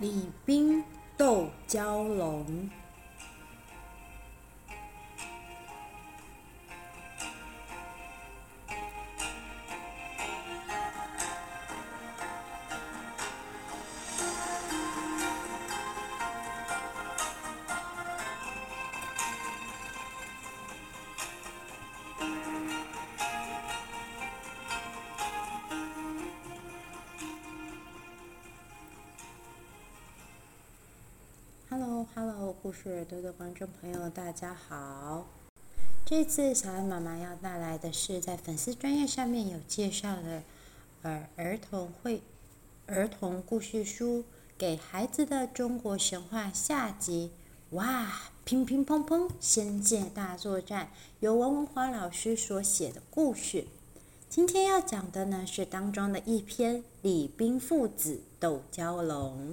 李冰斗蛟龙。是耳朵的观众朋友，大家好。这次小安妈妈要带来的是在粉丝专页上面有介绍的儿儿童绘儿童故事书《给孩子的中国神话》下集。哇，乒乒乓乓，仙界大作战，由王文华老师所写的故事。今天要讲的呢是当中的一篇《李冰父子斗蛟龙》。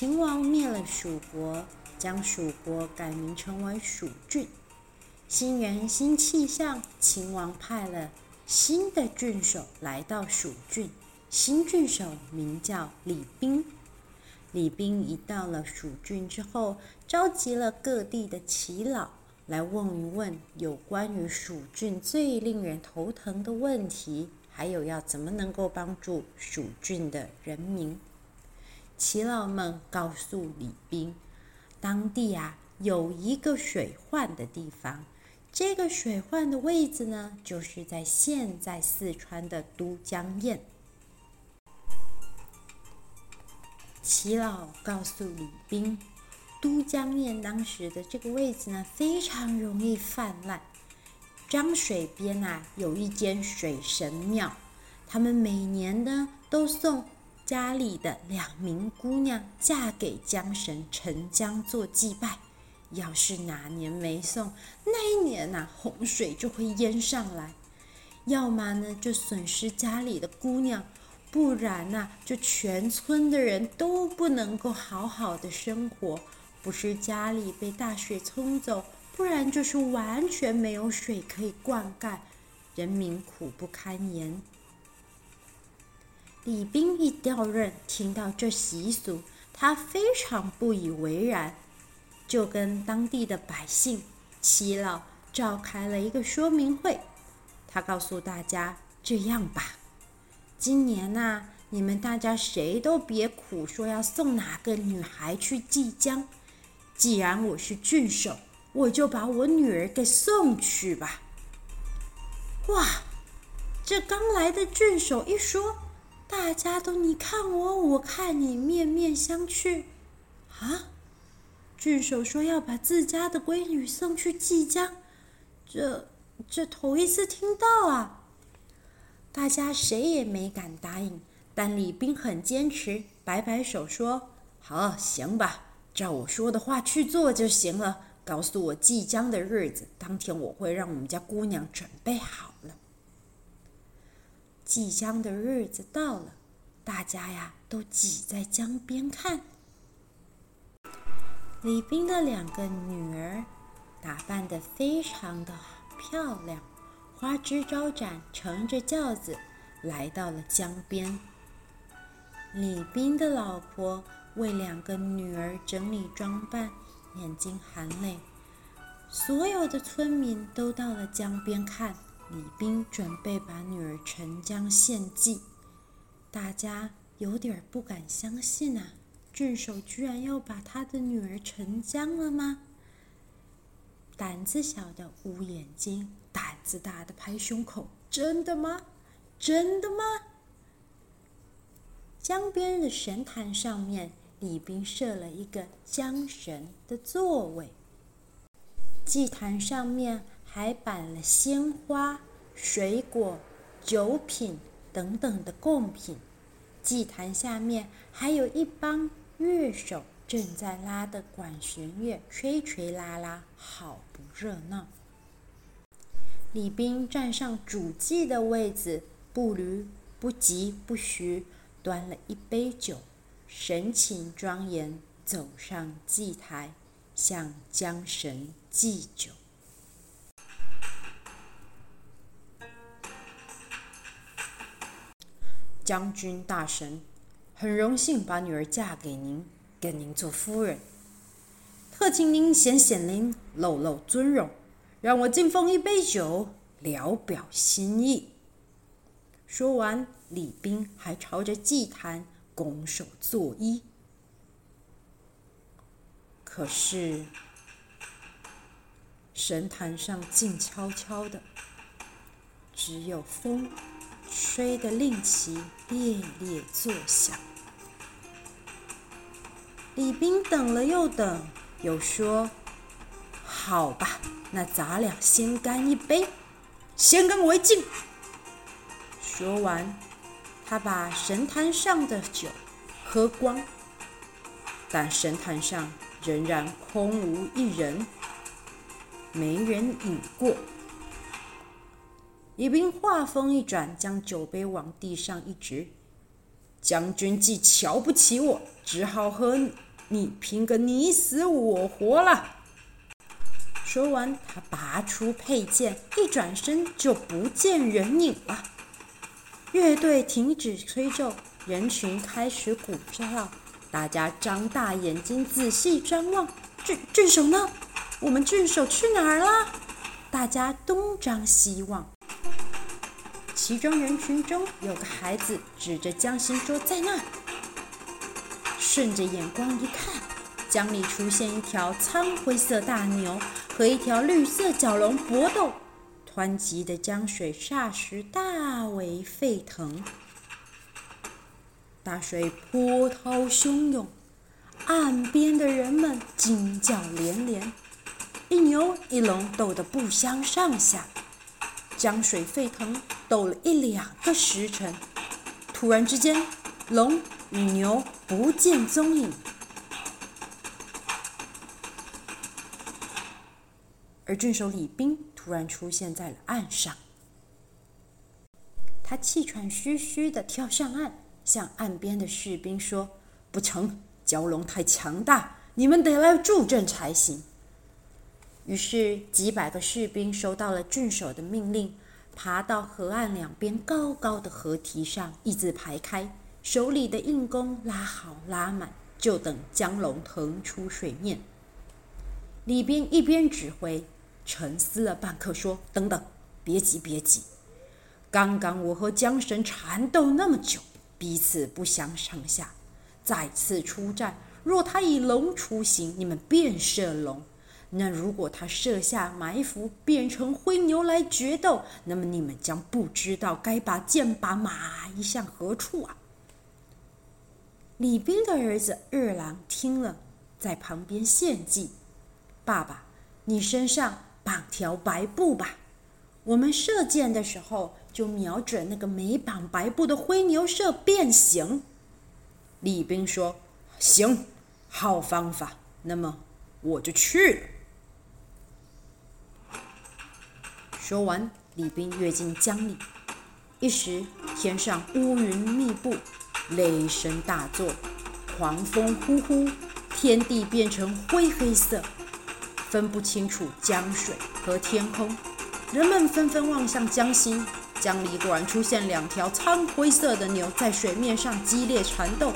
秦王灭了蜀国，将蜀国改名成为蜀郡。新元新气象，秦王派了新的郡守来到蜀郡。新郡守名叫李冰。李冰一到了蜀郡之后，召集了各地的耆老来问一问有关于蜀郡最令人头疼的问题，还有要怎么能够帮助蜀郡的人民。耆老们告诉李冰，当地啊有一个水患的地方，这个水患的位置呢，就是在现在四川的都江堰。耆老告诉李冰，都江堰当时的这个位置呢，非常容易泛滥。漳水边啊有一间水神庙，他们每年呢都送。家里的两名姑娘嫁给江神沉江做祭拜，要是哪年没送，那一年呐、洪水就会淹上来。要么呢，就损失家里的姑娘，不然呐、就全村的人都不能够好好的生活。不是家里被大水冲走，不然就是完全没有水可以灌溉，人民苦不堪言。李冰一调任，听到这习俗，他非常不以为然，就跟当地的百姓、耆老召开了一个说明会。他告诉大家：“这样吧，今年呐、你们大家谁都别苦说要送哪个女孩去祭江。既然我是郡守，我就把我女儿给送去吧。”哇，这刚来的郡守一说。大家都你看我，我看你，面面相觑。啊！郡守说要把自家的闺女送去祭江，这这头一次听到啊！大家谁也没敢答应，但礼兵很坚持，摆摆手说：“好，行吧，照我说的话去做就行了。告诉我祭江的日子，当天我会让我们家姑娘准备好了。”祭江的日子到了，大家呀都挤在江边看。礼兵的两个女儿打扮得非常的漂亮，花枝招展，乘着轿子来到了江边。礼兵的老婆为两个女儿整理装扮，眼睛含泪，所有的村民都到了江边看李冰准备把女儿沉江献祭。大家有点不敢相信啊，郡守居然要把他的女儿沉江了吗？胆子小的捂眼睛，胆子大的拍胸口。真的吗？真的吗？江边的神坛上面，李冰设了一个江神的座位。祭坛上面还摆了鲜花、水果、酒品等等的贡品。祭坛下面还有一帮乐手正在拉的管弦乐，吹吹拉拉，好不热闹。李冰站上主祭的位子，不离不疾不徐，端了一杯酒，神情庄严，走上祭台，向江神祭酒。将军大神，很荣幸把女儿嫁给您，跟您做夫人，特请您显显灵，露露尊容。让我敬奉一杯酒，聊表心意。说完，李冰还朝着祭坛拱手作揖。可是，神坛上静悄悄的，只有风吹得令旗猎猎作响。李冰等了又等，又说：“好吧。”那咱俩先干一杯，先干为敬。说完，他把神坛上的酒喝光，但神坛上仍然空无一人，没人饮过。李冰话锋一转，将酒杯往地上一掷：“将军既瞧不起我，只好和你拼个你死我活了。”说完，他拔出佩剑，一转身就不见人影了。乐队停止吹奏，人群开始鼓噪，大家张大眼睛仔细张望。郡郡守呢？我们郡守去哪儿了？大家东张西望。其中人群中有个孩子指着江心说：“在那。”顺着眼光一看，江里出现一条苍灰色大牛。和一条绿色蛟龙搏斗，湍急的江水霎时大为沸腾，大水波涛汹涌，岸边的人们惊叫连连，一牛一龙斗得不相上下，江水沸腾，斗了一两个时辰，突然之间，龙与牛不见踪影。而郡守李冰突然出现在了岸上，他气喘吁吁地跳上岸，向岸边的士兵说：“不成，蛟龙太强大，你们得来助阵才行。”于是几百个士兵收到了郡守的命令，爬到河岸两边高高的河堤上，一字排开，手里的硬弓拉好拉满，就等江龙腾出水面。李斌一边指挥。沉思了半刻，说：“等等，别急，别急。刚刚我和江神缠斗那么久，彼此不相上下。再次出战，若他以龙出形，你们便射龙；那如果他设下埋伏，变成灰牛来决斗，那么你们将不知道该把箭把马移向何处啊！”李冰的儿子二郎听了，在旁边献计：“爸爸，你身上……”绑条白布吧，我们射箭的时候就瞄准那个没绑白布的灰牛射变形。李冰说：“行，好方法。那么我就去了。”说完，李冰跃进江里，一时天上乌云密布，雷声大作，狂风呼呼，天地变成灰黑色。分不清楚江水和天空，人们纷纷望向江心，江里果然出现两条苍灰色的牛在水面上激烈缠斗。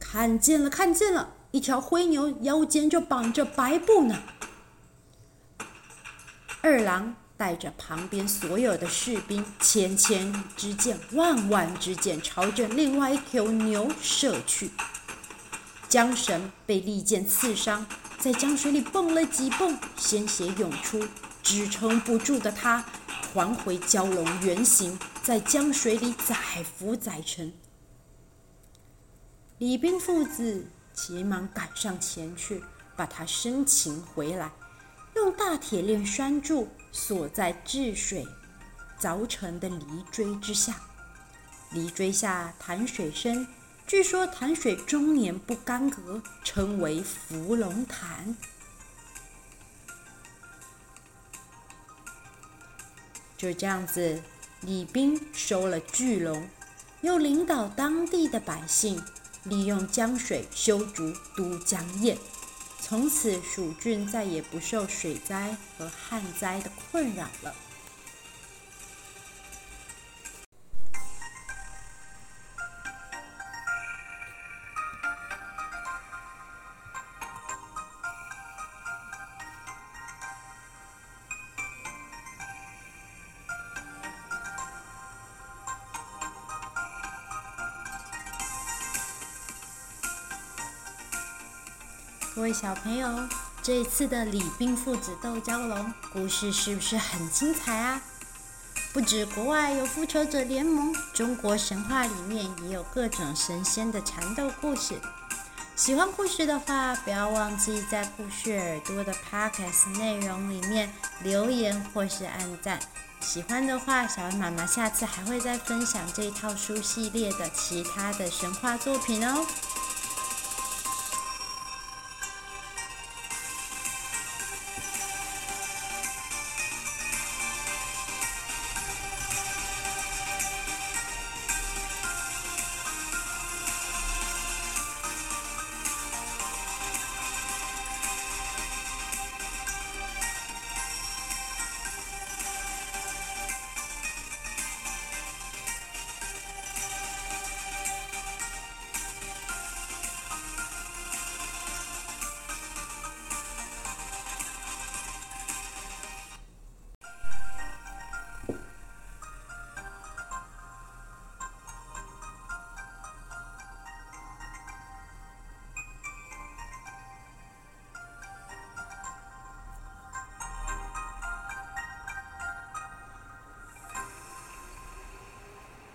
看见了，看见了，一条灰牛腰间就绑着白布呢。二郎带着旁边所有的士兵，千千支箭，万万支箭，朝着另外一头牛射去。缰绳被利箭刺伤，在江水里蹦了几蹦，鲜血涌出，支撑不住的他，还回蛟龙原形，在江水里载浮载沉。李冰父子急忙赶上前去，把他生擒回来，用大铁链拴住，锁在治水凿成的泥锥之下。泥锥下潭水深。据说潭水终年不干涸，称为伏龙潭。就这样子，李冰收了巨龙，又领导当地的百姓利用江水修筑都江堰，从此蜀郡再也不受水灾和旱灾的困扰了。各位小朋友，这一次的李冰父子斗蛟龙故事是不是很精彩啊？不止国外有复仇者联盟，中国神话里面也有各种神仙的缠斗故事。喜欢故事的话，不要忘记在故事耳朵的 Podcast 内容里面留言或是按赞。喜欢的话，小恩妈妈下次还会再分享这套书系列的其他的神话作品哦。